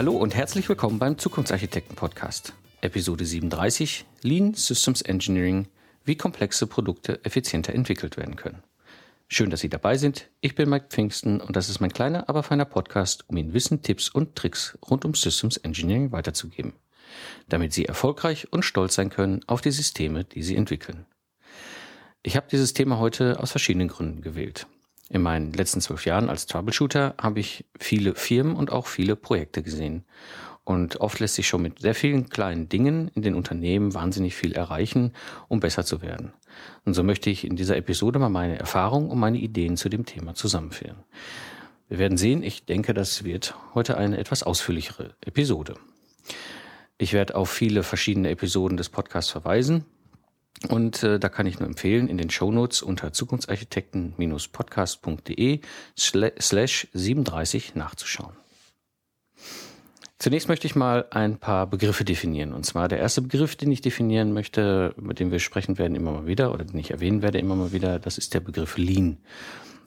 Hallo und herzlich willkommen beim Zukunftsarchitekten Podcast. Episode 37 Lean Systems Engineering, wie komplexe Produkte effizienter entwickelt werden können. Schön, dass Sie dabei sind. Ich bin Mike Pfingsten und das ist mein kleiner, aber feiner Podcast, um Ihnen Wissen, Tipps und Tricks rund um Systems Engineering weiterzugeben, damit Sie erfolgreich und stolz sein können auf die Systeme, die Sie entwickeln. Ich habe dieses Thema heute aus verschiedenen Gründen gewählt. In meinen letzten zwölf Jahren als Troubleshooter habe ich viele Firmen und auch viele Projekte gesehen. Und oft lässt sich schon mit sehr vielen kleinen Dingen in den Unternehmen wahnsinnig viel erreichen, um besser zu werden. Und so möchte ich in dieser Episode mal meine Erfahrungen und meine Ideen zu dem Thema zusammenführen. Wir werden sehen, ich denke, das wird heute eine etwas ausführlichere Episode. Ich werde auf viele verschiedene Episoden des Podcasts verweisen. Und äh, da kann ich nur empfehlen, in den Shownotes unter zukunftsarchitekten-podcast.de slash 37 nachzuschauen. Zunächst möchte ich mal ein paar Begriffe definieren. Und zwar der erste Begriff, den ich definieren möchte, mit dem wir sprechen werden immer mal wieder oder den ich erwähnen werde immer mal wieder, das ist der Begriff Lean.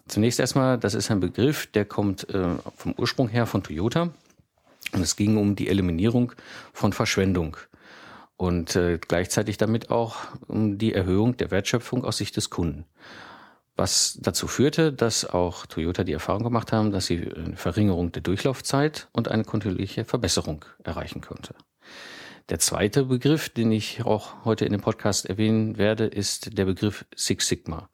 Zunächst erstmal, das ist ein Begriff, der kommt äh, vom Ursprung her von Toyota. Und es ging um die Eliminierung von Verschwendung und äh, gleichzeitig damit auch um die Erhöhung der Wertschöpfung aus Sicht des Kunden. Was dazu führte, dass auch Toyota die Erfahrung gemacht haben, dass sie eine Verringerung der Durchlaufzeit und eine kontinuierliche Verbesserung erreichen konnte. Der zweite Begriff, den ich auch heute in dem Podcast erwähnen werde, ist der Begriff Six Sigma.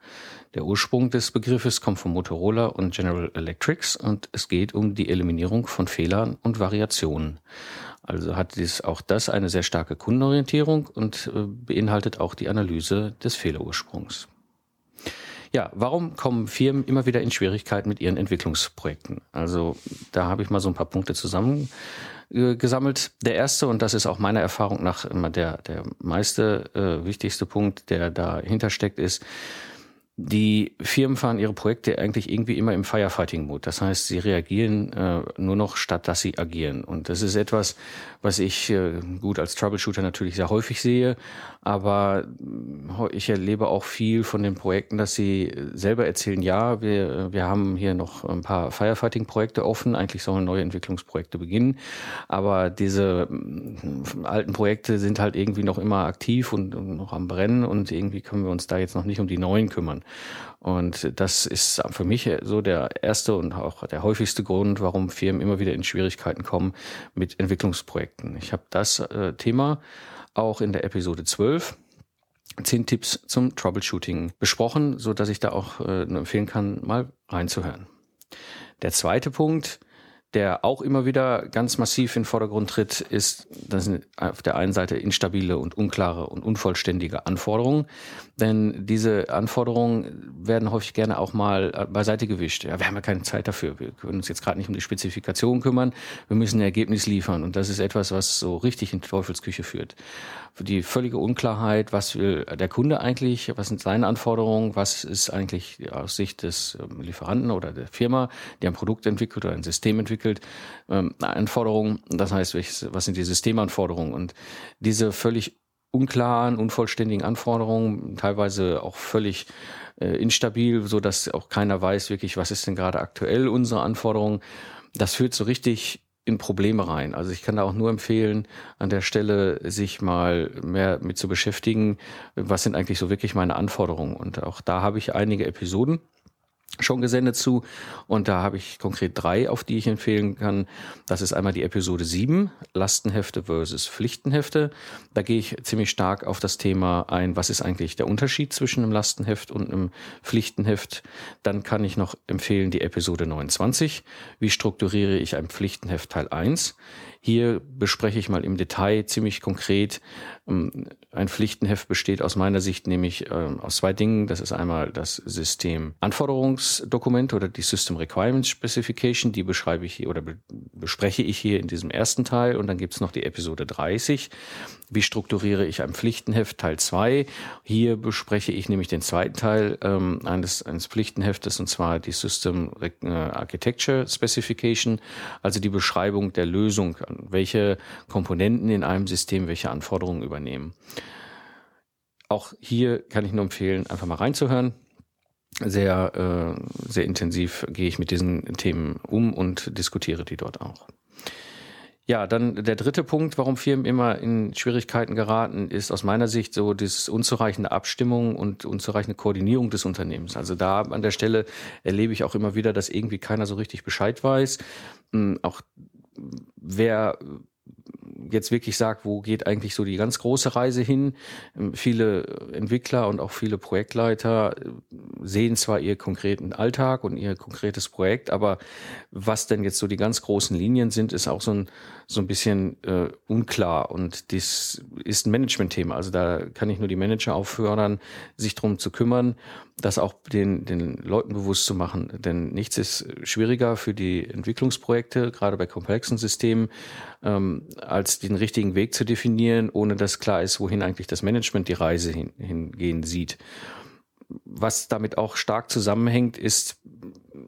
Der Ursprung des Begriffes kommt von Motorola und General Electrics und es geht um die Eliminierung von Fehlern und Variationen. Also hat dies auch das eine sehr starke Kundenorientierung und äh, beinhaltet auch die Analyse des Fehlerursprungs. Ja, warum kommen Firmen immer wieder in Schwierigkeiten mit ihren Entwicklungsprojekten? Also da habe ich mal so ein paar Punkte zusammengesammelt. Der erste, und das ist auch meiner Erfahrung nach immer der, der meiste, äh, wichtigste Punkt, der dahinter steckt, ist, die Firmen fahren ihre Projekte eigentlich irgendwie immer im Firefighting-Mode. Das heißt, sie reagieren äh, nur noch statt, dass sie agieren. Und das ist etwas, was ich äh, gut als Troubleshooter natürlich sehr häufig sehe. Aber äh, ich erlebe auch viel von den Projekten, dass sie selber erzählen, ja, wir, wir haben hier noch ein paar Firefighting-Projekte offen. Eigentlich sollen neue Entwicklungsprojekte beginnen. Aber diese äh, alten Projekte sind halt irgendwie noch immer aktiv und, und noch am Brennen. Und irgendwie können wir uns da jetzt noch nicht um die neuen kümmern. Und das ist für mich so der erste und auch der häufigste Grund, warum Firmen immer wieder in Schwierigkeiten kommen mit Entwicklungsprojekten. Ich habe das äh, Thema auch in der Episode 12 zehn Tipps zum Troubleshooting besprochen, so dass ich da auch äh, empfehlen kann, mal reinzuhören. Der zweite Punkt, der auch immer wieder ganz massiv in den Vordergrund tritt, ist, das sind auf der einen Seite instabile und unklare und unvollständige Anforderungen. Denn diese Anforderungen werden häufig gerne auch mal äh, beiseite gewischt. Ja, wir haben ja keine Zeit dafür. Wir können uns jetzt gerade nicht um die Spezifikation kümmern. Wir müssen ein Ergebnis liefern. Und das ist etwas, was so richtig in die Teufelsküche führt. Die völlige Unklarheit, was will der Kunde eigentlich, was sind seine Anforderungen, was ist eigentlich aus Sicht des ähm, Lieferanten oder der Firma, die ein Produkt entwickelt oder ein System entwickelt, ähm, Anforderungen. Das heißt, was sind die Systemanforderungen? Und diese völlig unklaren, unvollständigen Anforderungen, teilweise auch völlig äh, instabil, so dass auch keiner weiß wirklich, was ist denn gerade aktuell unsere Anforderungen. Das führt so richtig in Probleme rein. Also ich kann da auch nur empfehlen, an der Stelle sich mal mehr mit zu beschäftigen, was sind eigentlich so wirklich meine Anforderungen. Und auch da habe ich einige Episoden schon gesendet zu. Und da habe ich konkret drei, auf die ich empfehlen kann. Das ist einmal die Episode 7, Lastenhefte versus Pflichtenhefte. Da gehe ich ziemlich stark auf das Thema ein, was ist eigentlich der Unterschied zwischen einem Lastenheft und einem Pflichtenheft. Dann kann ich noch empfehlen die Episode 29, wie strukturiere ich ein Pflichtenheft Teil 1. Hier bespreche ich mal im Detail ziemlich konkret. Ähm, ein Pflichtenheft besteht aus meiner Sicht nämlich ähm, aus zwei Dingen. Das ist einmal das System Anforderungsdokument oder die System Requirements Specification. Die beschreibe ich hier oder bespreche ich hier in diesem ersten Teil. Und dann gibt es noch die Episode 30. Wie strukturiere ich ein Pflichtenheft Teil 2? Hier bespreche ich nämlich den zweiten Teil ähm, eines, eines Pflichtenheftes und zwar die System äh, Architecture Specification, also die Beschreibung der Lösung welche Komponenten in einem System welche Anforderungen übernehmen. Auch hier kann ich nur empfehlen, einfach mal reinzuhören. Sehr, äh, sehr intensiv gehe ich mit diesen Themen um und diskutiere die dort auch. Ja, dann der dritte Punkt, warum Firmen immer in Schwierigkeiten geraten, ist aus meiner Sicht so das unzureichende Abstimmung und unzureichende Koordinierung des Unternehmens. Also da an der Stelle erlebe ich auch immer wieder, dass irgendwie keiner so richtig Bescheid weiß. Hm, auch wer jetzt wirklich sagt, wo geht eigentlich so die ganz große Reise hin. Viele Entwickler und auch viele Projektleiter äh, sehen zwar ihr konkreten Alltag und ihr konkretes Projekt, aber was denn jetzt so die ganz großen Linien sind, ist auch so ein, so ein bisschen äh, unklar. Und das ist ein Management-Thema. Also da kann ich nur die Manager auffordern, sich drum zu kümmern, das auch den, den Leuten bewusst zu machen. Denn nichts ist schwieriger für die Entwicklungsprojekte, gerade bei komplexen Systemen, ähm, als den richtigen Weg zu definieren, ohne dass klar ist, wohin eigentlich das Management die Reise hin, hingehen sieht. Was damit auch stark zusammenhängt, ist,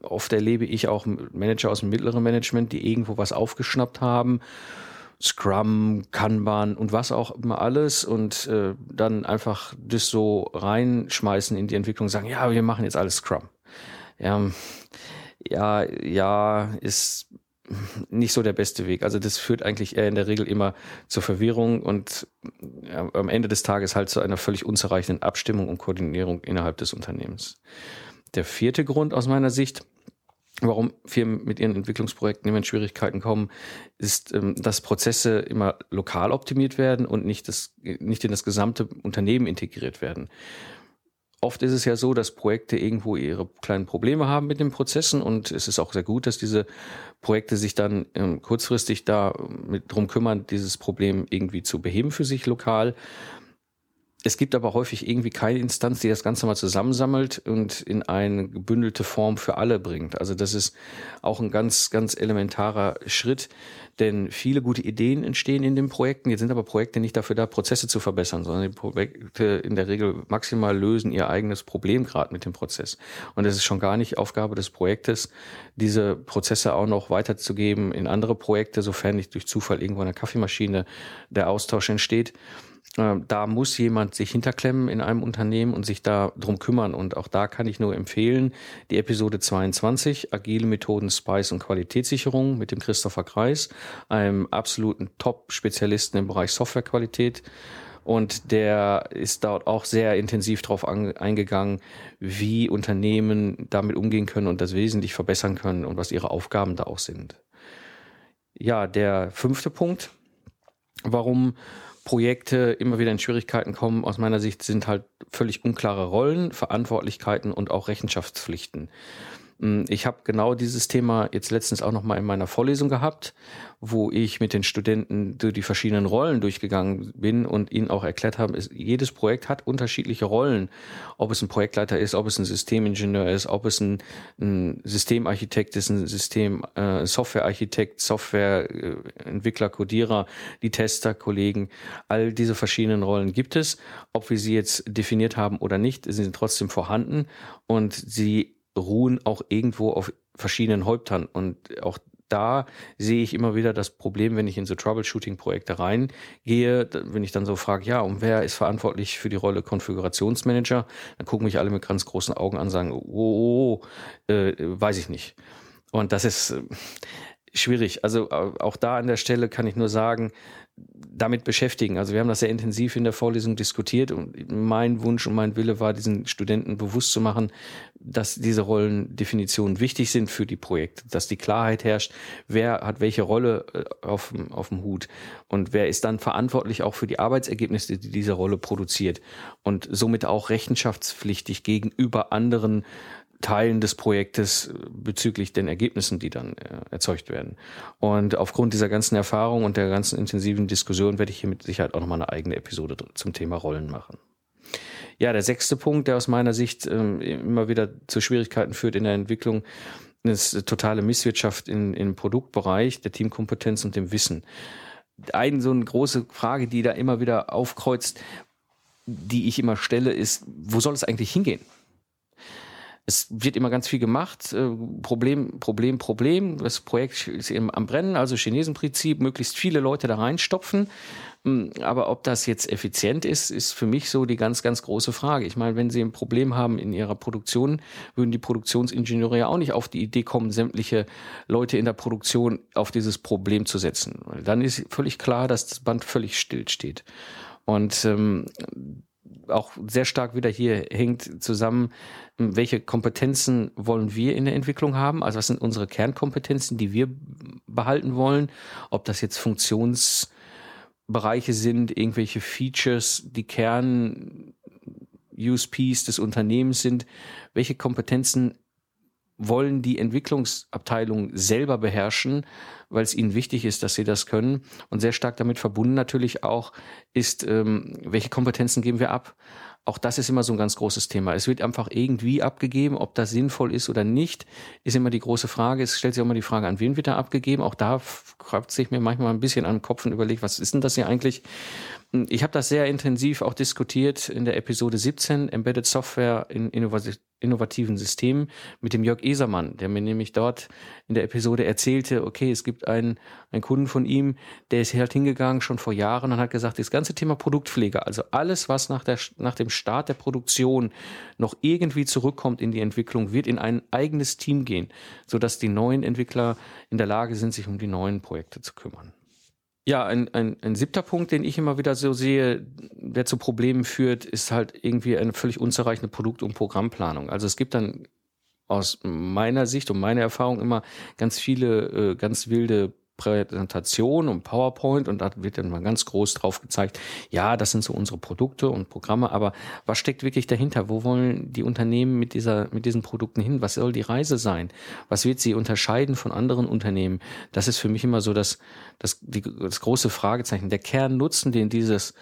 oft erlebe ich auch Manager aus dem mittleren Management, die irgendwo was aufgeschnappt haben Scrum, Kanban und was auch immer alles und äh, dann einfach das so reinschmeißen in die Entwicklung, sagen, ja, wir machen jetzt alles Scrum. Ja, ja, ja, ist nicht so der beste Weg. Also das führt eigentlich eher in der Regel immer zur Verwirrung und am Ende des Tages halt zu einer völlig unzureichenden Abstimmung und Koordinierung innerhalb des Unternehmens. Der vierte Grund aus meiner Sicht warum Firmen mit ihren Entwicklungsprojekten immer in Schwierigkeiten kommen, ist, ähm, dass Prozesse immer lokal optimiert werden und nicht, das, nicht in das gesamte Unternehmen integriert werden. Oft ist es ja so, dass Projekte irgendwo ihre kleinen Probleme haben mit den Prozessen und es ist auch sehr gut, dass diese Projekte sich dann ähm, kurzfristig da mit drum kümmern, dieses Problem irgendwie zu beheben für sich lokal. Es gibt aber häufig irgendwie keine Instanz, die das Ganze mal zusammensammelt und in eine gebündelte Form für alle bringt. Also das ist auch ein ganz, ganz elementarer Schritt, denn viele gute Ideen entstehen in den Projekten. Jetzt sind aber Projekte nicht dafür da, Prozesse zu verbessern, sondern die Projekte in der Regel maximal lösen ihr eigenes Problem gerade mit dem Prozess. Und es ist schon gar nicht Aufgabe des Projektes, diese Prozesse auch noch weiterzugeben in andere Projekte, sofern nicht durch Zufall irgendwo in der Kaffeemaschine der Austausch entsteht. Ähm, da muss jemand sich hinterklemmen in einem Unternehmen und sich da drum kümmern. Und auch da kann ich nur empfehlen, die Episode 22, agile Methoden, Spice und Qualitätssicherung mit dem Christopher Kreis, einem absoluten Top-Spezialisten im Bereich Softwarequalität. Und der ist dort auch sehr intensiv darauf eingegangen, wie Unternehmen damit umgehen können und das wesentlich verbessern können und was ihre Aufgaben da auch sind. Ja, der fünfte Punkt, warum Projekte immer wieder in Schwierigkeiten kommen, aus meiner Sicht, sind halt völlig unklare Rollen, Verantwortlichkeiten und auch Rechenschaftspflichten. Hm, ich habe genau dieses Thema jetzt letztens auch noch mal in meiner Vorlesung gehabt, wo ich mit den Studenten durch die verschiedenen Rollen durchgegangen bin und ihnen auch erklärt habe, jedes Projekt hat unterschiedliche Rollen. Ob es ein Projektleiter ist, ob es ein Systemingenieur ist, ob es ein, ein Systemarchitekt ist, ein System äh, Softwarearchitekt, Softwareentwickler, Codierer, die Tester, Kollegen. All diese verschiedenen Rollen gibt es. Ob wir sie jetzt definiert haben oder nicht, sind trotzdem vorhanden und sie ruhen auch irgendwo auf verschiedenen Häuptern. Und auch da sehe ich immer wieder das Problem, wenn ich in so Troubleshooting-Projekte reingehe, wenn ich dann so frage, ja, und wer ist verantwortlich für die Rolle Konfigurationsmanager, dann gucken mich alle mit ganz großen Augen an und sagen, oh, oh, oh äh, weiß ich nicht. Und das ist äh, schwierig. Also auch da an der Stelle kann ich nur sagen, damit beschäftigen. Also wir haben das sehr intensiv in der Vorlesung diskutiert und mein Wunsch und mein Wille war, diesen Studenten bewusst zu machen, dass diese Rollendefinitionen wichtig sind für die Projekte, dass die Klarheit herrscht, wer hat welche Rolle äh, auf, auf dem Hut und wer ist dann verantwortlich auch für die Arbeitsergebnisse, die diese Rolle produziert und somit auch rechenschaftspflichtig gegenüber anderen Teilen des Projektes bezüglich den Ergebnissen, die dann äh, erzeugt werden. Und aufgrund dieser ganzen Erfahrung und der ganzen intensiven Diskussion werde ich hier mit Sicherheit auch nochmal eine eigene Episode zum Thema Rollen machen. Ja, der sechste Punkt, der aus meiner Sicht ähm, immer wieder zu Schwierigkeiten führt in der Entwicklung, ist totale Misswirtschaft in, im Produktbereich, der Teamkompetenz und dem Wissen. Eine so eine große Frage, die da immer wieder aufkreuzt, die ich immer stelle, ist, wo soll es eigentlich hingehen? Es wird immer ganz viel gemacht. Äh, Problem, Problem, Problem. Das Projekt ist eben am Brennen, also Chinesenprinzip, möglichst viele Leute da reinstopfen. Hm, aber ob das jetzt effizient ist, ist für mich so die ganz, ganz große Frage. Ich meine, wenn Sie ein Problem haben in Ihrer Produktion, würden die Produktionsingenieure ja auch nicht auf die Idee kommen, sämtliche Leute in der Produktion auf dieses Problem zu setzen. Dann ist völlig klar, dass das Band völlig still steht. Und ähm, auch sehr stark wieder hier hängt zusammen, welche Kompetenzen wollen wir in der Entwicklung haben? Also was sind unsere Kernkompetenzen, die wir behalten wollen? Ob das jetzt Funktionsbereiche sind, irgendwelche Features, die Kern USPs des Unternehmens sind. Welche Kompetenzen wollen die Entwicklungsabteilungen selber beherrschen, weil es ihnen wichtig ist, dass sie das können. Und sehr stark damit verbunden natürlich auch ist, ähm, welche Kompetenzen geben wir ab. Auch das ist immer so ein ganz großes Thema. Es wird einfach irgendwie abgegeben, ob das sinnvoll ist oder nicht, ist immer die große Frage. Es stellt sich auch immer die Frage, an wen wird da abgegeben. Auch da kratzt sich mir manchmal ein bisschen an den Kopf und überlegt, was ist denn das hier eigentlich? Ich habe das sehr intensiv auch diskutiert in der Episode 17, Embedded Software in innovativen Systemen, mit dem Jörg Esermann, der mir nämlich dort in der Episode erzählte, okay, es gibt einen, einen Kunden von ihm, der ist halt hingegangen schon vor Jahren und hat gesagt, das ganze Thema Produktpflege, also alles, was nach, der, nach dem Start der Produktion noch irgendwie zurückkommt in die Entwicklung, wird in ein eigenes Team gehen, sodass die neuen Entwickler in der Lage sind, sich um die neuen Projekte zu kümmern. Ja, ein, ein, ein siebter Punkt, den ich immer wieder so sehe, der zu Problemen führt, ist halt irgendwie eine völlig unzureichende Produkt- und Programmplanung. Also es gibt dann aus meiner Sicht und meiner Erfahrung immer ganz viele äh, ganz wilde Präsentation und PowerPoint und da wird dann mal ganz groß drauf gezeigt, ja, das sind so unsere Produkte und Programme, aber was steckt wirklich dahinter? Wo wollen die Unternehmen mit dieser, mit diesen Produkten hin? Was soll die Reise sein? Was wird sie unterscheiden von anderen Unternehmen? Das ist für mich immer so das, das, die, das große Fragezeichen. Der Kernnutzen, den dieses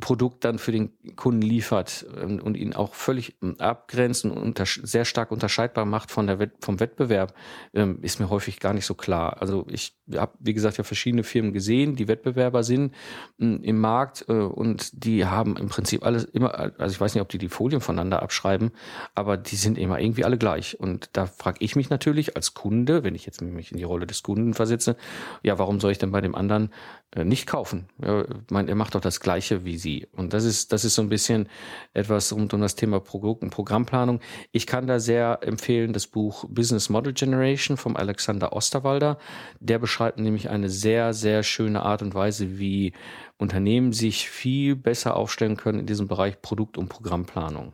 Produkt dann für den Kunden liefert ähm, und ihn auch völlig ähm, abgrenzt und sehr stark unterscheidbar macht von der Wett vom Wettbewerb, ähm, ist mir häufig gar nicht so klar. Also ich habe, wie gesagt, ja verschiedene Firmen gesehen, die Wettbewerber sind im Markt äh, und die haben im Prinzip alles immer, also ich weiß nicht, ob die die Folien voneinander abschreiben, aber die sind immer irgendwie alle gleich. Und da frage ich mich natürlich als Kunde, wenn ich jetzt mich in die Rolle des Kunden versetze, ja, warum soll ich denn bei dem anderen äh, nicht kaufen? Ja, ich meine, er macht doch das Gleiche wie sie. Und das ist, das ist so ein bisschen etwas rund um das Thema Produkt- und Programmplanung. Ich kann da sehr empfehlen das Buch Business Model Generation vom Alexander Osterwalder. Der beschreibt nämlich eine sehr, sehr schöne Art und Weise, wie Unternehmen sich viel besser aufstellen können in diesem Bereich Produkt- und Programmplanung.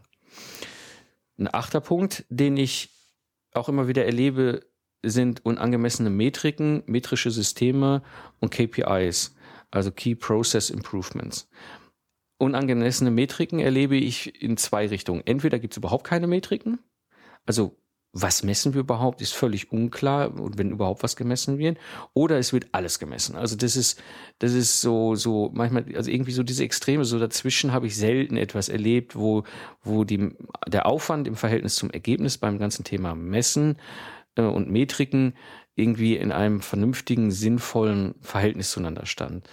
Ein achter Punkt, den ich auch immer wieder erlebe, sind unangemessene Metriken, metrische Systeme und KPIs, also Key Process Improvements. Unangemessene Metriken erlebe ich in zwei Richtungen. Entweder gibt es überhaupt keine Metriken, also was messen wir überhaupt, ist völlig unklar wenn überhaupt was gemessen wird, oder es wird alles gemessen. Also das ist, das ist so, so manchmal, also irgendwie so diese Extreme, so dazwischen habe ich selten etwas erlebt, wo, wo die, der Aufwand im Verhältnis zum Ergebnis beim ganzen Thema Messen äh, und Metriken irgendwie in einem vernünftigen, sinnvollen Verhältnis zueinander stand.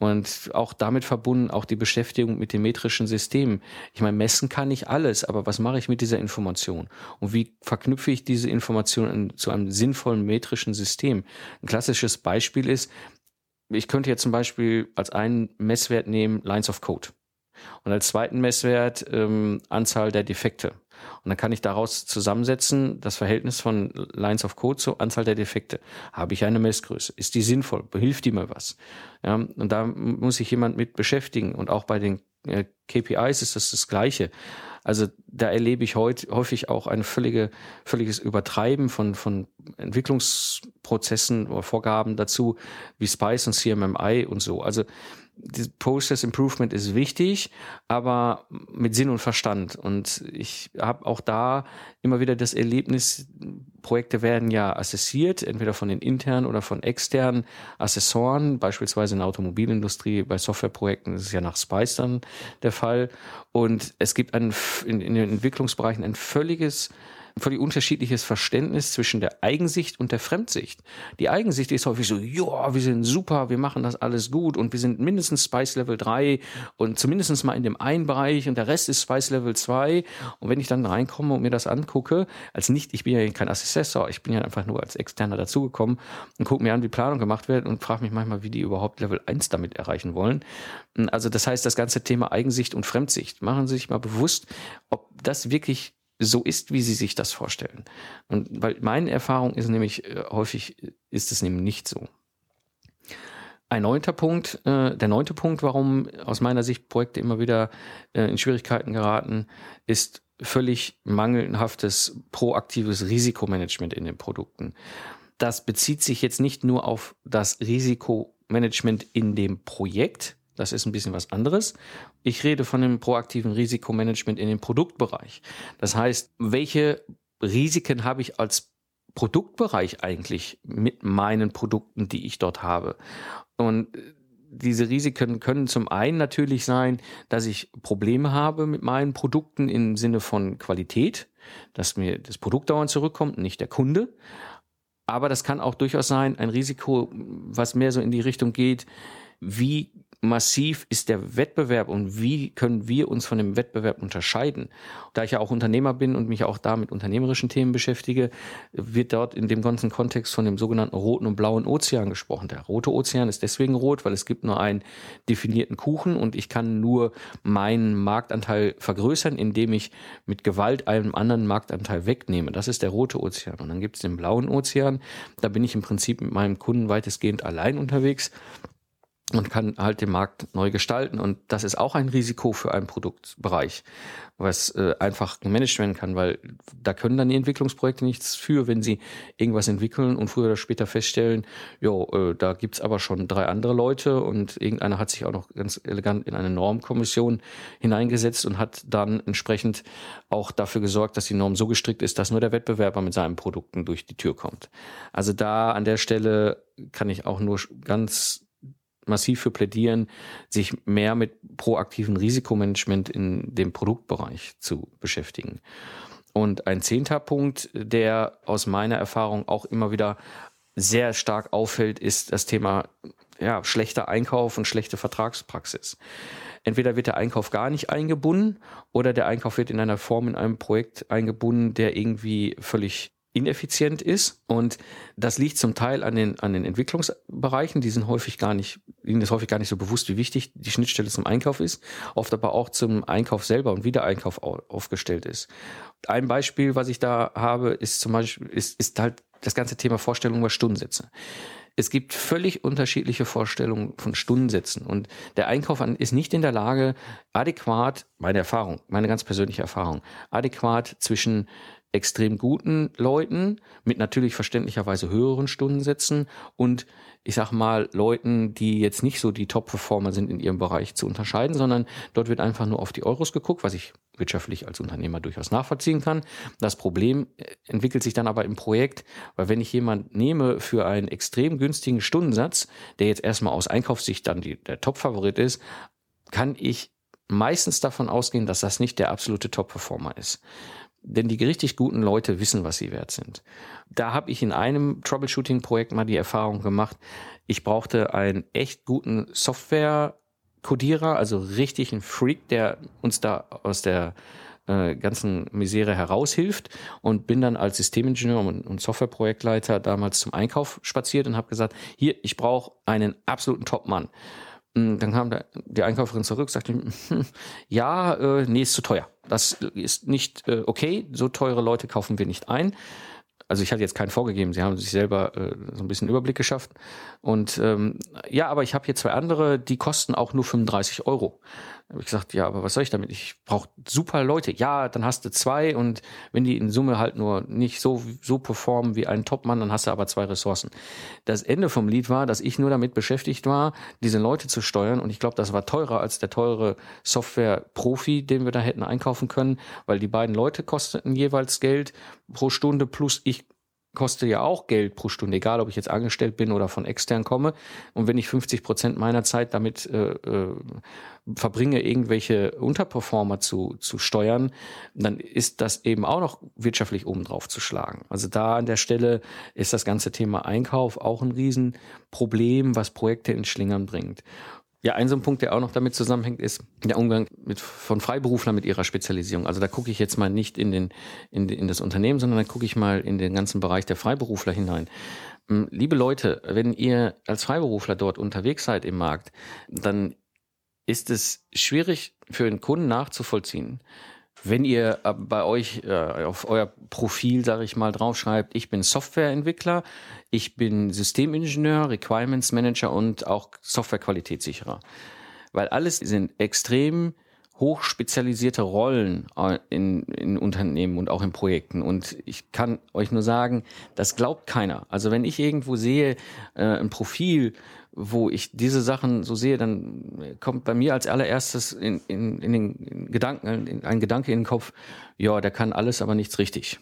Und auch damit verbunden auch die Beschäftigung mit dem metrischen System. Ich meine, messen kann ich alles, aber was mache ich mit dieser Information? Und wie verknüpfe ich diese Information zu einem sinnvollen metrischen System? Ein klassisches Beispiel ist, ich könnte jetzt zum Beispiel als einen Messwert nehmen Lines of Code. Und als zweiten Messwert ähm, Anzahl der Defekte. Und dann kann ich daraus zusammensetzen, das Verhältnis von Lines of Code zur Anzahl der Defekte. Habe ich eine Messgröße? Ist die sinnvoll? Behilft die mir was? Ja, und da muss sich jemand mit beschäftigen. Und auch bei den äh, KPIs ist das das Gleiche. Also da erlebe ich heute häufig auch ein völlige, völliges Übertreiben von, von Entwicklungsprozessen oder Vorgaben dazu, wie Spice und CMMI und so. Also Process Improvement ist wichtig, aber mit Sinn und Verstand. Und ich habe auch da immer wieder das Erlebnis, Projekte werden ja assessiert, entweder von den internen oder von externen Assessoren, beispielsweise in der Automobilindustrie, bei Softwareprojekten ist es ja nach Spice dann der Fall. Und es gibt ein, in, in den Entwicklungsbereichen ein völliges völlig unterschiedliches Verständnis zwischen der Eigensicht und der Fremdsicht. Die Eigensicht ist häufig so, ja, wir sind super, wir machen das alles gut und wir sind mindestens Spice Level 3 und zumindest mal in dem einen Bereich und der Rest ist Spice Level 2. Und wenn ich dann reinkomme und mir das angucke, als nicht, ich bin ja kein Assessor, ich bin ja einfach nur als Externer dazugekommen und gucke mir an, wie Planung gemacht wird und frage mich manchmal, wie die überhaupt Level 1 damit erreichen wollen. Also das heißt, das ganze Thema Eigensicht und Fremdsicht, machen Sie sich mal bewusst, ob das wirklich so ist, wie sie sich das vorstellen. Und weil meine Erfahrung ist nämlich, äh, häufig ist es nämlich nicht so. Ein neunter Punkt, äh, der neunte Punkt, warum aus meiner Sicht Projekte immer wieder äh, in Schwierigkeiten geraten, ist völlig mangelhaftes proaktives Risikomanagement in den Produkten. Das bezieht sich jetzt nicht nur auf das Risikomanagement in dem Projekt, das ist ein bisschen was anderes. Ich rede von dem proaktiven Risikomanagement in dem Produktbereich. Das heißt, welche Risiken habe ich als Produktbereich eigentlich mit meinen Produkten, die ich dort habe? Und diese Risiken können zum einen natürlich sein, dass ich Probleme habe mit meinen Produkten im Sinne von Qualität, dass mir das Produkt dauernd zurückkommt, nicht der Kunde. Aber das kann auch durchaus sein, ein Risiko, was mehr so in die Richtung geht, wie massiv ist der Wettbewerb und wie können wir uns von dem Wettbewerb unterscheiden? Da ich ja auch Unternehmer bin und mich auch da mit unternehmerischen Themen beschäftige, wird dort in dem ganzen Kontext von dem sogenannten roten und blauen Ozean gesprochen. Der rote Ozean ist deswegen rot, weil es gibt nur einen definierten Kuchen und ich kann nur meinen Marktanteil vergrößern, indem ich mit Gewalt einen anderen Marktanteil wegnehme. Das ist der rote Ozean. Und dann gibt es den blauen Ozean. Da bin ich im Prinzip mit meinem Kunden weitestgehend allein unterwegs und kann halt den Markt neu gestalten. Und das ist auch ein Risiko für einen Produktbereich, was äh, einfach gemanagt werden kann, weil da können dann die Entwicklungsprojekte nichts für, wenn sie irgendwas entwickeln und früher oder später feststellen, jo, äh, da gibt's aber schon drei andere Leute und irgendeiner hat sich auch noch ganz elegant in eine Normkommission hineingesetzt und hat dann entsprechend auch dafür gesorgt, dass die Norm so gestrickt ist, dass nur der Wettbewerber mit seinen Produkten durch die Tür kommt. Also da an der Stelle kann ich auch nur ganz massiv für plädieren, sich mehr mit proaktivem Risikomanagement in dem Produktbereich zu beschäftigen. Und ein zehnter Punkt, der aus meiner Erfahrung auch immer wieder sehr stark auffällt, ist das Thema ja, schlechter Einkauf und schlechte Vertragspraxis. Entweder wird der Einkauf gar nicht eingebunden oder der Einkauf wird in einer Form in einem Projekt eingebunden, der irgendwie völlig ineffizient ist. Und das liegt zum Teil an den, an den Entwicklungsbereichen. Die sind häufig gar nicht, ihnen ist häufig gar nicht so bewusst, wie wichtig die Schnittstelle zum Einkauf ist. Oft aber auch zum Einkauf selber und Wiedereinkauf aufgestellt ist. Ein Beispiel, was ich da habe, ist zum Beispiel, ist, ist halt das ganze Thema Vorstellung über Stundensätze. Es gibt völlig unterschiedliche Vorstellungen von Stundensätzen und der Einkauf ist nicht in der Lage, adäquat, meine Erfahrung, meine ganz persönliche Erfahrung, adäquat zwischen extrem guten Leuten mit natürlich verständlicherweise höheren Stundensätzen und ich sag mal Leuten, die jetzt nicht so die Top-Performer sind in ihrem Bereich zu unterscheiden, sondern dort wird einfach nur auf die Euros geguckt, was ich wirtschaftlich als Unternehmer durchaus nachvollziehen kann. Das Problem äh, entwickelt sich dann aber im Projekt, weil wenn ich jemand nehme für einen extrem günstigen Stundensatz, der jetzt erstmal aus Einkaufssicht dann die, der Top-Favorit ist, kann ich meistens davon ausgehen, dass das nicht der absolute Top-Performer ist. Denn die richtig guten Leute wissen, was sie wert sind. Da habe ich in einem Troubleshooting-Projekt mal die Erfahrung gemacht, ich brauchte einen echt guten Software-Codierer, also richtig einen Freak, der uns da aus der äh, ganzen Misere heraushilft und bin dann als Systemingenieur und, und Softwareprojektleiter damals zum Einkauf spaziert und habe gesagt, hier, ich brauche einen absoluten Top-Mann. Dann kam die Einkäuferin zurück, sagte, hm, ja, äh, nee, ist zu teuer. Das ist nicht äh, okay. So teure Leute kaufen wir nicht ein. Also ich hatte jetzt keinen vorgegeben, sie haben sich selber äh, so ein bisschen Überblick geschafft. Und ähm, ja, aber ich habe hier zwei andere, die kosten auch nur 35 Euro. Habe ich gesagt, ja, aber was soll ich damit? Ich brauche super Leute. Ja, dann hast du zwei und wenn die in Summe halt nur nicht so, so performen wie ein Topmann, dann hast du aber zwei Ressourcen. Das Ende vom Lied war, dass ich nur damit beschäftigt war, diese Leute zu steuern und ich glaube, das war teurer als der teure Software-Profi, den wir da hätten einkaufen können, weil die beiden Leute kosteten jeweils Geld pro Stunde plus ich koste ja auch Geld pro Stunde, egal ob ich jetzt angestellt bin oder von extern komme. Und wenn ich 50 Prozent meiner Zeit damit äh, äh, verbringe, irgendwelche Unterperformer zu, zu steuern, dann ist das eben auch noch wirtschaftlich obendrauf zu schlagen. Also da an der Stelle ist das ganze Thema Einkauf auch ein Riesenproblem, was Projekte in Schlingern bringt. Ja, ein so ein Punkt, der auch noch damit zusammenhängt, ist der Umgang mit, von Freiberuflern mit ihrer Spezialisierung. Also da gucke ich jetzt mal nicht in, den, in, in das Unternehmen, sondern da gucke ich mal in den ganzen Bereich der Freiberufler hinein. Hm, liebe Leute, wenn ihr als Freiberufler dort unterwegs seid im Markt, dann ist es schwierig für einen Kunden nachzuvollziehen, wenn ihr äh, bei euch äh, auf euer Profil, sage ich mal, draufschreibt, ich bin Softwareentwickler, ich bin Systemingenieur, Requirements Manager und auch Softwarequalitätssicherer. Weil alles sind extrem hochspezialisierte Rollen äh, in, in Unternehmen und auch in Projekten. Und ich kann euch nur sagen, das glaubt keiner. Also wenn ich irgendwo sehe, äh, ein Profil, wo ich diese Sachen so sehe, dann kommt bei mir als allererstes in, in, in den Gedanken, in, ein Gedanke in den Kopf, ja, der kann alles, aber nichts richtig.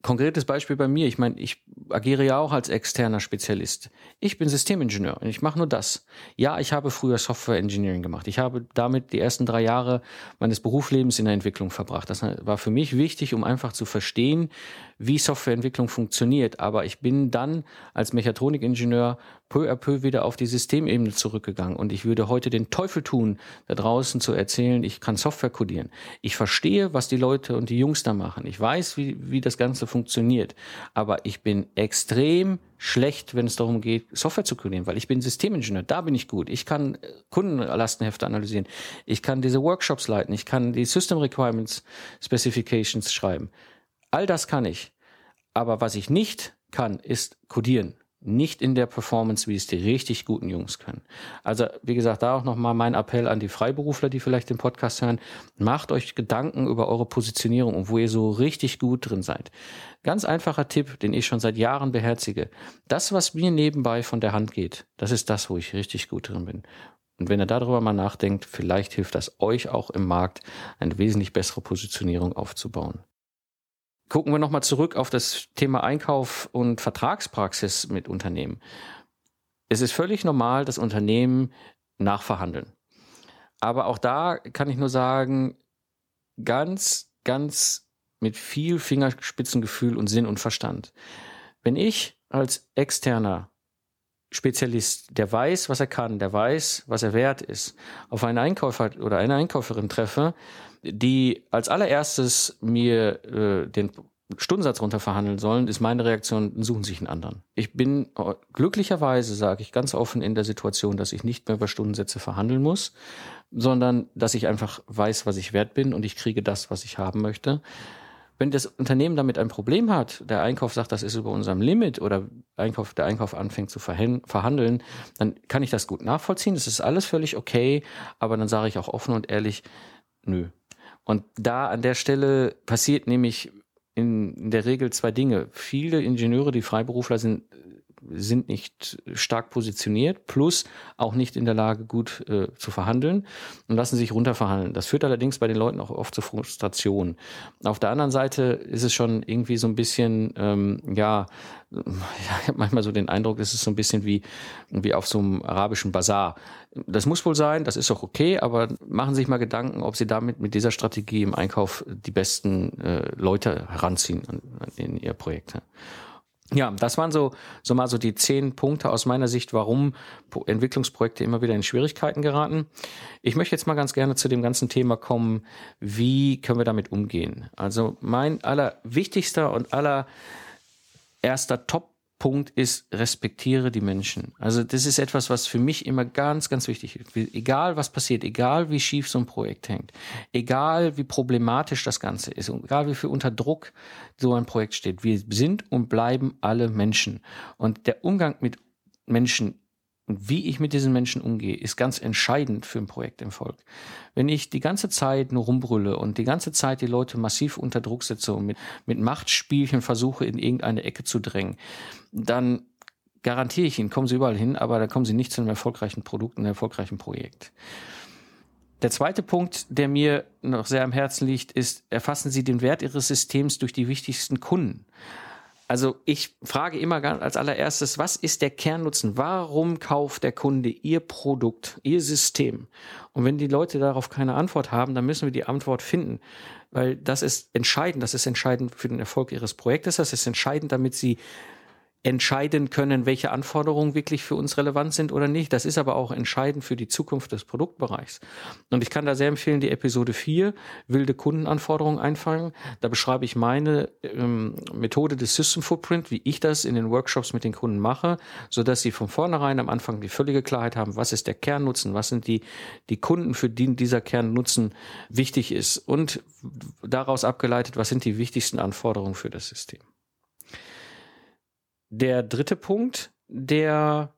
Konkretes Beispiel bei mir, ich meine, ich agiere ja auch als externer Spezialist. Ich bin Systemingenieur und ich mache nur das. Ja, ich habe früher Software Engineering gemacht. Ich habe damit die ersten drei Jahre meines Berufslebens in der Entwicklung verbracht. Das war für mich wichtig, um einfach zu verstehen, wie Softwareentwicklung funktioniert. Aber ich bin dann als Mechatronikingenieur peu à peu wieder auf die Systemebene zurückgegangen. Und ich würde heute den Teufel tun, da draußen zu erzählen, ich kann Software codieren. Ich verstehe, was die Leute und die Jungs da machen. Ich weiß, wie, wie das Ganze funktioniert. Aber ich bin extrem schlecht, wenn es darum geht, Software zu codieren, weil ich bin Systemingenieur, da bin ich gut. Ich kann äh, Kundenlastenhefte analysieren. Ich kann diese Workshops leiten. Ich kann die System Requirements Specifications schreiben. All das kann ich. Aber was ich nicht kann, ist codieren nicht in der Performance, wie es die richtig guten Jungs können. Also, wie gesagt, da auch nochmal mein Appell an die Freiberufler, die vielleicht den Podcast hören. Macht euch Gedanken über eure Positionierung und wo ihr so richtig gut drin seid. Ganz einfacher Tipp, den ich schon seit Jahren beherzige. Das, was mir nebenbei von der Hand geht, das ist das, wo ich richtig gut drin bin. Und wenn ihr darüber mal nachdenkt, vielleicht hilft das euch auch im Markt, eine wesentlich bessere Positionierung aufzubauen. Gucken wir nochmal zurück auf das Thema Einkauf und Vertragspraxis mit Unternehmen. Es ist völlig normal, dass Unternehmen nachverhandeln. Aber auch da kann ich nur sagen, ganz, ganz mit viel Fingerspitzengefühl und Sinn und Verstand. Wenn ich als externer Spezialist, der weiß, was er kann, der weiß, was er wert ist, auf einen Einkäufer oder eine Einkäuferin treffe, die als allererstes mir äh, den Stundensatz runterverhandeln sollen, ist meine Reaktion, suchen sich einen anderen. Ich bin äh, glücklicherweise, sage ich ganz offen, in der Situation, dass ich nicht mehr über Stundensätze verhandeln muss, sondern dass ich einfach weiß, was ich wert bin und ich kriege das, was ich haben möchte. Wenn das Unternehmen damit ein Problem hat, der Einkauf sagt, das ist über unserem Limit oder Einkauf, der Einkauf anfängt zu verhandeln, dann kann ich das gut nachvollziehen. Das ist alles völlig okay, aber dann sage ich auch offen und ehrlich, nö, und da an der Stelle passiert nämlich in, der Regel zwei Dinge. Viele Ingenieure, die Freiberufler sind, sind nicht stark positioniert, plus auch nicht in der Lage, gut äh, zu verhandeln und lassen sich runterverhandeln. Das führt allerdings bei den Leuten auch oft zu Frustration. Auf der anderen Seite ist es schon irgendwie so ein bisschen, ähm, ja, ich habe manchmal so den Eindruck, es ist so ein bisschen wie, wie auf so einem arabischen Bazar. Das muss wohl sein, das ist auch okay, aber machen Sie sich mal Gedanken, ob Sie damit mit dieser Strategie im Einkauf die besten äh, Leute heranziehen in Ihr Projekt. Ja, das waren so, so mal so die zehn Punkte aus meiner Sicht, warum Entwicklungsprojekte immer wieder in Schwierigkeiten geraten. Ich möchte jetzt mal ganz gerne zu dem ganzen Thema kommen, wie können wir damit umgehen? Also mein allerwichtigster und aller erster Top Punkt ist, respektiere die Menschen. Also das ist etwas, was für mich immer ganz, ganz wichtig ist. Egal was passiert, egal wie schief so ein Projekt hängt, egal wie problematisch das Ganze ist, egal wie viel unter Druck so ein Projekt steht, wir sind und bleiben alle Menschen. Und der Umgang mit Menschen und wie ich mit diesen Menschen umgehe, ist ganz entscheidend für ein Projekterfolg. Wenn ich die ganze Zeit nur rumbrülle und die ganze Zeit die Leute massiv unter Druck setze und mit, mit Machtspielchen versuche, in irgendeine Ecke zu drängen, dann garantiere ich Ihnen, kommen Sie überall hin, aber da kommen Sie nicht zu einem erfolgreichen Produkt, einem erfolgreichen Projekt. Der zweite Punkt, der mir noch sehr am Herzen liegt, ist, erfassen Sie den Wert Ihres Systems durch die wichtigsten Kunden. Also ich frage immer als allererstes, was ist der Kernnutzen? Warum kauft der Kunde Ihr Produkt, Ihr System? Und wenn die Leute darauf keine Antwort haben, dann müssen wir die Antwort finden, weil das ist entscheidend. Das ist entscheidend für den Erfolg Ihres Projektes. Das ist entscheidend, damit Sie entscheiden können, welche Anforderungen wirklich für uns relevant sind oder nicht. Das ist aber auch entscheidend für die Zukunft des Produktbereichs. Und ich kann da sehr empfehlen, die Episode 4, wilde Kundenanforderungen einfangen. Da beschreibe ich meine ähm, Methode des System Footprint, wie ich das in den Workshops mit den Kunden mache, so dass sie von vornherein am Anfang die völlige Klarheit haben, was ist der Kernnutzen, was sind die, die Kunden, für die dieser Kernnutzen wichtig ist und daraus abgeleitet, was sind die wichtigsten Anforderungen für das System. Der dritte Punkt, der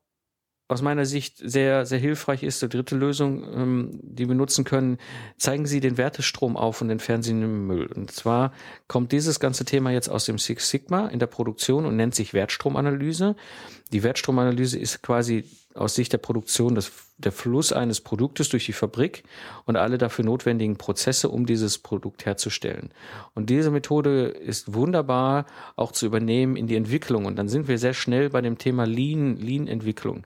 aus meiner Sicht sehr, sehr hilfreich ist, die dritte Lösung, ähm, die wir nutzen können, zeigen Sie den Wertestrom auf und entfernen Sie den Müll. Und zwar kommt dieses ganze Thema jetzt aus dem Six Sigma in der Produktion und nennt sich Wertstromanalyse. Die Wertstromanalyse ist quasi aus Sicht der Produktion das, der Fluss eines Produktes durch die Fabrik und alle dafür notwendigen Prozesse, um dieses Produkt herzustellen. Und diese Methode ist wunderbar auch zu übernehmen in die Entwicklung. Und dann sind wir sehr schnell bei dem Thema Lean, Lean-Entwicklung.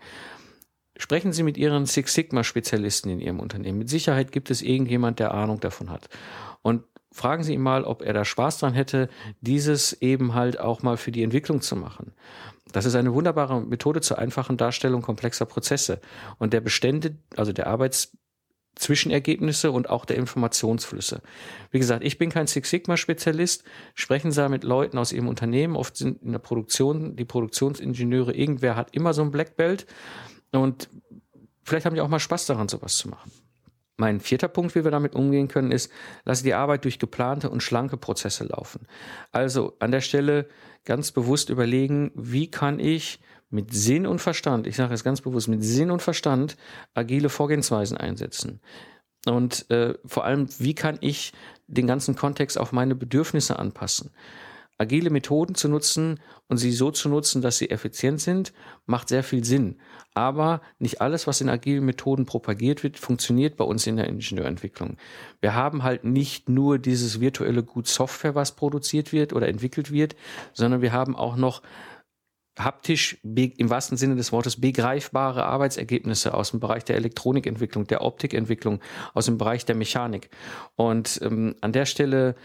Sprechen Sie mit Ihren Six Sigma-Spezialisten in Ihrem Unternehmen. Mit Sicherheit gibt es irgendjemand, der Ahnung davon hat. Und fragen Sie ihn mal, ob er da Spaß dran hätte, dieses eben halt auch mal für die Entwicklung zu machen. Das ist eine wunderbare Methode zur einfachen Darstellung komplexer Prozesse und der Bestände, also der Arbeitszwischenergebnisse und auch der Informationsflüsse. Wie gesagt, ich bin kein Six Sigma Spezialist. Sprechen Sie mit Leuten aus Ihrem Unternehmen. Oft sind in der Produktion die Produktionsingenieure, irgendwer hat immer so ein Black Belt und vielleicht haben die auch mal Spaß daran, sowas zu machen. Mein vierter Punkt, wie wir damit umgehen können, ist, lasse die Arbeit durch geplante und schlanke Prozesse laufen. Also an der Stelle ganz bewusst überlegen, wie kann ich mit Sinn und Verstand, ich sage es ganz bewusst, mit Sinn und Verstand agile Vorgehensweisen einsetzen. Und äh, vor allem, wie kann ich den ganzen Kontext auf meine Bedürfnisse anpassen? Agile Methoden zu nutzen und sie so zu nutzen, dass sie effizient sind, macht sehr viel Sinn. Aber nicht alles, was in agilen Methoden propagiert wird, funktioniert bei uns in der Ingenieurentwicklung. Wir haben halt nicht nur dieses virtuelle Gut Software, was produziert wird oder entwickelt wird, sondern wir haben auch noch haptisch im wahrsten Sinne des Wortes begreifbare Arbeitsergebnisse aus dem Bereich der Elektronikentwicklung, der Optikentwicklung, aus dem Bereich der Mechanik. Und ähm, an der Stelle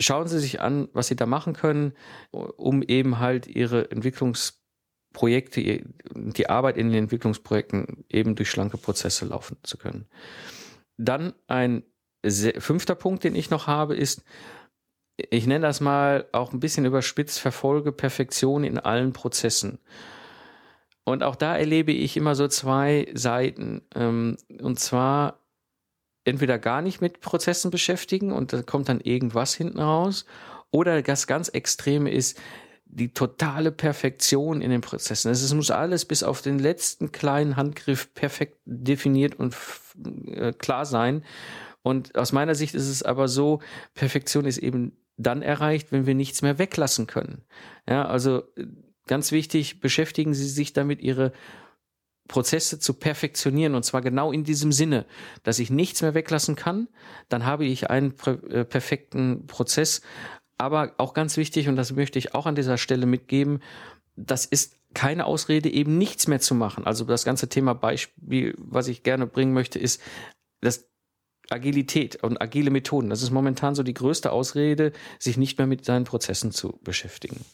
schauen Sie sich an, was Sie da machen können, um eben halt Ihre Entwicklungsprojekte, die Arbeit in den Entwicklungsprojekten eben durch schlanke Prozesse laufen zu können. Dann ein fünfter Punkt, den ich noch habe, ist, ich nenne das mal auch ein bisschen überspitzt, verfolge Perfektion in allen Prozessen. Und auch da erlebe ich immer so zwei Seiten. Ähm, und zwar entweder gar nicht mit Prozessen beschäftigen und da kommt dann irgendwas hinten raus. Oder das ganz Extreme ist die totale Perfektion in den Prozessen. Es muss alles bis auf den letzten kleinen Handgriff perfekt definiert und äh, klar sein. Und aus meiner Sicht ist es aber so, Perfektion ist eben dann erreicht, wenn wir nichts mehr weglassen können. Ja, also äh, ganz wichtig, beschäftigen Sie sich damit, Ihre Prozesse zu perfektionieren und zwar genau in diesem Sinne, dass ich nichts mehr weglassen kann, dann habe ich einen äh, perfekten Prozess. Aber auch ganz wichtig, und das möchte ich auch an dieser Stelle mitgeben, das ist keine Ausrede, eben nichts mehr zu machen. Also das ganze Thema Beispiel, was ich gerne bringen möchte, ist das Agilität und agile Methoden. Das ist momentan so die größte Ausrede, sich nicht mehr mit seinen Prozessen zu beschäftigen.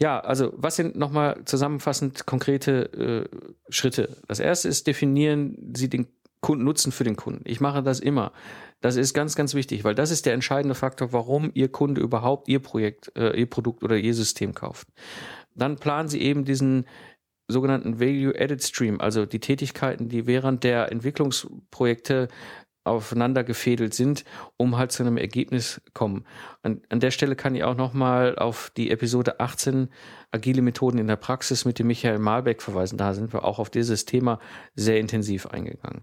Ja, also was sind nochmal zusammenfassend konkrete äh, Schritte? Das erste ist, definieren Sie den Kunden Nutzen für den Kunden. Ich mache das immer. Das ist ganz, ganz wichtig, weil das ist der entscheidende Faktor, warum Ihr Kunde überhaupt Ihr Projekt, äh, Ihr Produkt oder Ihr System kauft. Dann planen Sie eben diesen sogenannten Value Added Stream, also die Tätigkeiten, die während der Entwicklungsprojekte aufeinander gefädelt sind, um halt zu einem Ergebnis kommen. An, an der Stelle kann ich auch nochmal auf die Episode 18 Agile Methoden in der Praxis mit dem Michael Malbeck verweisen. Da sind wir auch auf dieses Thema sehr intensiv eingegangen.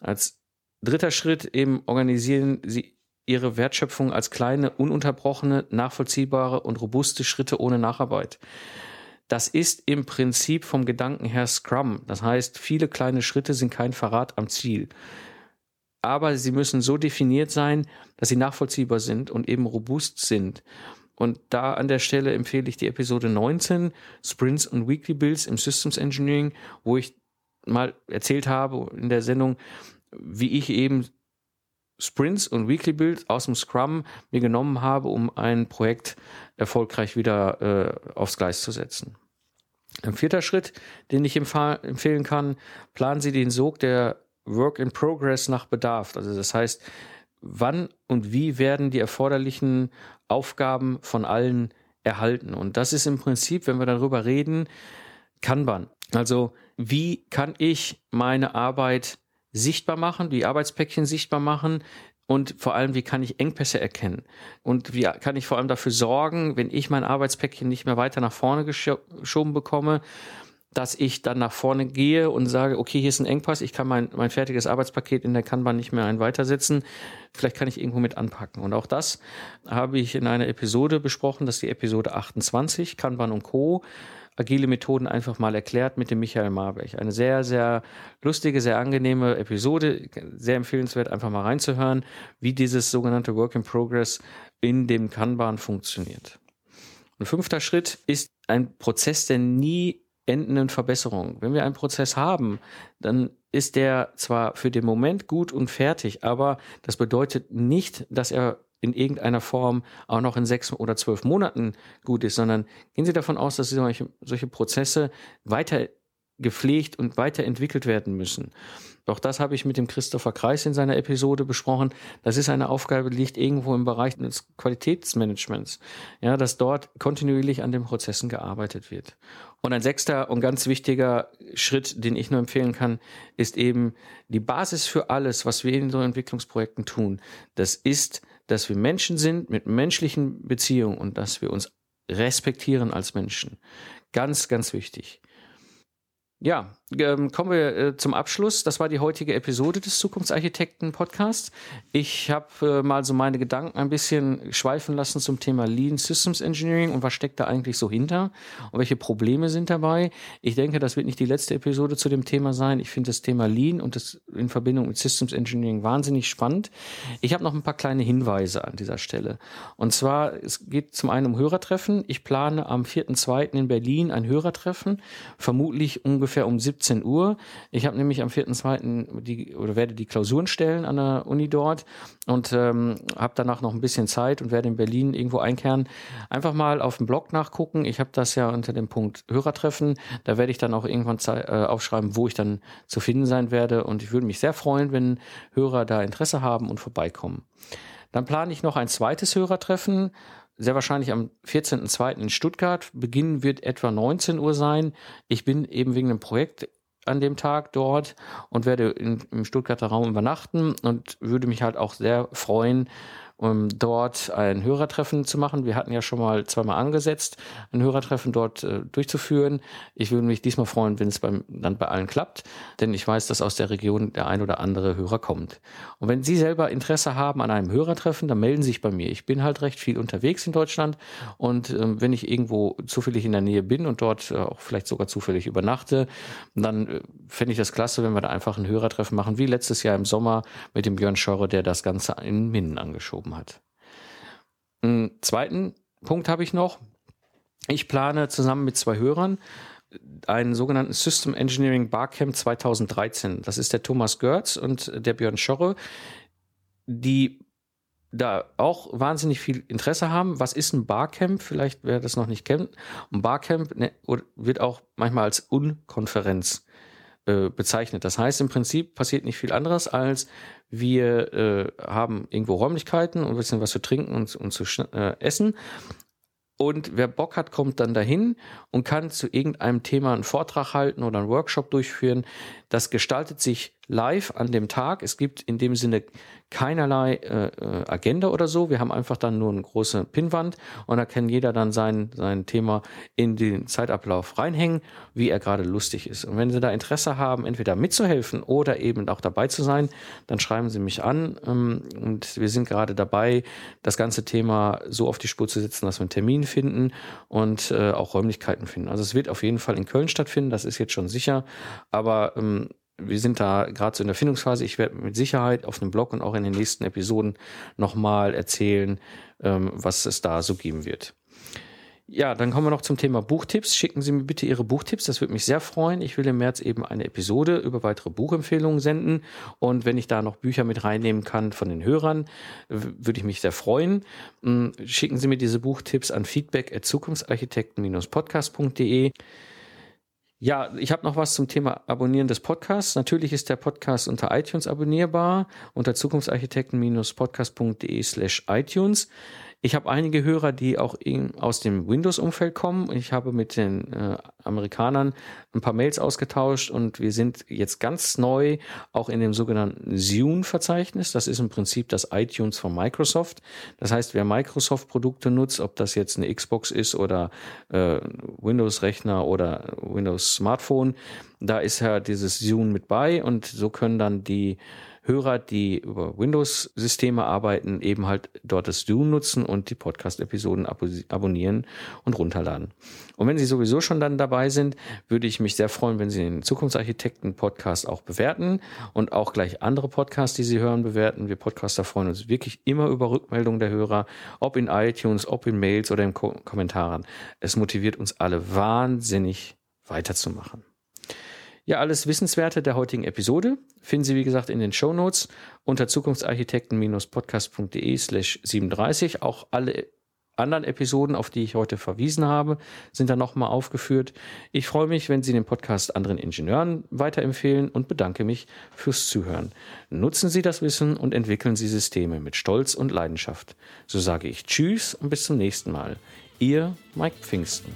Als dritter Schritt eben organisieren Sie Ihre Wertschöpfung als kleine, ununterbrochene, nachvollziehbare und robuste Schritte ohne Nacharbeit. Das ist im Prinzip vom Gedanken her Scrum. Das heißt, viele kleine Schritte sind kein Verrat am Ziel aber sie müssen so definiert sein, dass sie nachvollziehbar sind und eben robust sind. Und da an der Stelle empfehle ich die Episode 19, Sprints und Weekly Builds im Systems Engineering, wo ich mal erzählt habe in der Sendung, wie ich eben Sprints und Weekly Builds aus dem Scrum mir genommen habe, um ein Projekt erfolgreich wieder äh, aufs Gleis zu setzen. Ein vierter Schritt, den ich empfehlen kann, planen Sie den Sog der Work in Progress nach Bedarf. Also das heißt, wann und wie werden die erforderlichen Aufgaben von allen erhalten? Und das ist im Prinzip, wenn wir darüber reden, Kanban. Also wie kann ich meine Arbeit sichtbar machen, die Arbeitspäckchen sichtbar machen, und vor allem, wie kann ich Engpässe erkennen? Und wie kann ich vor allem dafür sorgen, wenn ich mein Arbeitspäckchen nicht mehr weiter nach vorne geschoben bekomme, dass ich dann nach vorne gehe und sage, okay, hier ist ein Engpass, ich kann mein, mein fertiges Arbeitspaket in der Kanban nicht mehr ein weitersetzen, vielleicht kann ich irgendwo mit anpacken. Und auch das habe ich in einer Episode besprochen, das ist die Episode 28, Kanban und Co agile Methoden einfach mal erklärt mit dem Michael Marbeck. Eine sehr, sehr lustige, sehr angenehme Episode, sehr empfehlenswert, einfach mal reinzuhören, wie dieses sogenannte Work in Progress in dem Kanban funktioniert. Ein fünfter Schritt ist ein Prozess der nie endenden Verbesserung. Wenn wir einen Prozess haben, dann ist der zwar für den Moment gut und fertig, aber das bedeutet nicht, dass er in irgendeiner Form auch noch in sechs oder zwölf Monaten gut ist, sondern gehen Sie davon aus, dass solche, solche Prozesse weiter gepflegt und weiterentwickelt werden müssen. Auch das habe ich mit dem Christopher Kreis in seiner Episode besprochen. Das ist eine Aufgabe, die liegt irgendwo im Bereich des Qualitätsmanagements. Ja, dass dort kontinuierlich an den Prozessen gearbeitet wird. Und ein sechster und ganz wichtiger Schritt, den ich nur empfehlen kann, ist eben die Basis für alles, was wir in so Entwicklungsprojekten tun. Das ist dass wir Menschen sind mit menschlichen Beziehungen und dass wir uns respektieren als Menschen. Ganz, ganz wichtig. Ja, ähm, kommen wir äh, zum Abschluss. Das war die heutige Episode des Zukunftsarchitekten Podcasts. Ich habe äh, mal so meine Gedanken ein bisschen schweifen lassen zum Thema Lean Systems Engineering und was steckt da eigentlich so hinter und welche Probleme sind dabei. Ich denke, das wird nicht die letzte Episode zu dem Thema sein. Ich finde das Thema Lean und das in Verbindung mit Systems Engineering wahnsinnig spannend. Ich habe noch ein paar kleine Hinweise an dieser Stelle. Und zwar, es geht zum einen um Hörertreffen. Ich plane am 4.2. in Berlin ein Hörertreffen, vermutlich ungefähr um 17 17 Uhr. Ich habe nämlich am 4.2. die oder werde die Klausuren stellen an der Uni dort und ähm, habe danach noch ein bisschen Zeit und werde in Berlin irgendwo einkehren. Einfach mal auf dem Blog nachgucken. Ich habe das ja unter dem Punkt Hörertreffen. Da werde ich dann auch irgendwann äh, aufschreiben, wo ich dann zu finden sein werde. Und ich würde mich sehr freuen, wenn Hörer da Interesse haben und vorbeikommen. Dann plane ich noch ein zweites Hörertreffen sehr wahrscheinlich am 14.02. in Stuttgart. Beginn wird etwa 19 Uhr sein. Ich bin eben wegen einem Projekt an dem Tag dort und werde in, im Stuttgarter Raum übernachten und würde mich halt auch sehr freuen, um dort ein Hörertreffen zu machen. Wir hatten ja schon mal zweimal angesetzt, ein Hörertreffen dort äh, durchzuführen. Ich würde mich diesmal freuen, wenn es beim, dann bei allen klappt, denn ich weiß, dass aus der Region der ein oder andere Hörer kommt. Und wenn Sie selber Interesse haben an einem Hörertreffen, dann melden Sie sich bei mir. Ich bin halt recht viel unterwegs in Deutschland und äh, wenn ich irgendwo zufällig in der Nähe bin und dort äh, auch vielleicht sogar zufällig übernachte, dann äh, fände ich das klasse, wenn wir da einfach ein Hörertreffen machen, wie letztes Jahr im Sommer mit dem Björn Schorre, der das Ganze in Minden angeschoben geschoben hat. Einen zweiten Punkt habe ich noch. Ich plane zusammen mit zwei Hörern einen sogenannten System Engineering Barcamp 2013. Das ist der Thomas Görz und der Björn Schorre, die da auch wahnsinnig viel Interesse haben. Was ist ein Barcamp? Vielleicht wer das noch nicht kennt. Ein Barcamp ne, wird auch manchmal als Unkonferenz äh, bezeichnet. Das heißt, im Prinzip passiert nicht viel anderes, als wir äh, haben irgendwo Räumlichkeiten und ein bisschen was zu trinken und, und zu äh, essen. Und wer Bock hat, kommt dann dahin und kann zu irgendeinem Thema einen Vortrag halten oder einen Workshop durchführen. Das gestaltet sich live an dem Tag. Es gibt in dem Sinne keinerlei äh, äh, Agenda oder so. Wir haben einfach dann nur eine große Pinnwand und da kann jeder dann sein, sein Thema in den Zeitablauf reinhängen, wie er gerade lustig ist. Und wenn Sie da Interesse haben, entweder mitzuhelfen oder eben auch dabei zu sein, dann schreiben Sie mich an. Ähm, und wir sind gerade dabei, das ganze Thema so auf die Spur zu setzen, dass wir einen Termin finden und äh, auch Räumlichkeiten finden. Also es wird auf jeden Fall in Köln stattfinden, das ist jetzt schon sicher. Aber ähm, wir sind da gerade so in der Findungsphase. Ich werde mit Sicherheit auf dem Blog und auch in den nächsten Episoden nochmal erzählen, ähm, was es da so geben wird. Ja, dann kommen wir noch zum Thema Buchtipps. Schicken Sie mir bitte Ihre Buchtipps, das würde mich sehr freuen. Ich will im März eben eine Episode über weitere Buchempfehlungen senden. Und wenn ich da noch Bücher mit reinnehmen kann von den Hörern, würde ich mich sehr freuen. Hm, schicken Sie mir diese Buchtipps an feedback at zukunftsarchitekten-podcast.de. Ja, ich habe noch was zum Thema Abonnieren des Podcasts. Natürlich ist der Podcast unter iTunes abonnierbar, unter zukunftsarchitekten-podcast.de slash iTunes. Ich habe einige Hörer, die auch aus dem Windows-Umfeld kommen. Ich habe mit den äh, Amerikanern ein paar Mails ausgetauscht und wir sind jetzt ganz neu auch in dem sogenannten Zune-Verzeichnis. Das ist im Prinzip das iTunes von Microsoft. Das heißt, wer Microsoft-Produkte nutzt, ob das jetzt eine Xbox ist oder äh, Windows-Rechner oder Windows-Smartphone, da ist ja dieses Zune mit bei und so können dann die Hörer, die über Windows-Systeme arbeiten, eben halt dort das Zoom nutzen und die Podcast-Episoden abonnieren und runterladen. Und wenn Sie sowieso schon dann dabei sind, würde ich mich sehr freuen, wenn Sie den Zukunftsarchitekten-Podcast auch bewerten und auch gleich andere Podcasts, die Sie hören, bewerten. Wir Podcaster freuen uns wirklich immer über Rückmeldungen der Hörer, ob in iTunes, ob in Mails oder in Ko Kommentaren. Es motiviert uns alle wahnsinnig weiterzumachen. Ja, alles Wissenswerte der heutigen Episode finden Sie, wie gesagt, in den Show Notes unter zukunftsarchitekten-podcast.de slash 37. Auch alle anderen Episoden, auf die ich heute verwiesen habe, sind da nochmal aufgeführt. Ich freue mich, wenn Sie den Podcast anderen Ingenieuren weiterempfehlen und bedanke mich fürs Zuhören. Nutzen Sie das Wissen und entwickeln Sie Systeme mit Stolz und Leidenschaft. So sage ich Tschüss und bis zum nächsten Mal. Ihr Mike Pfingsten.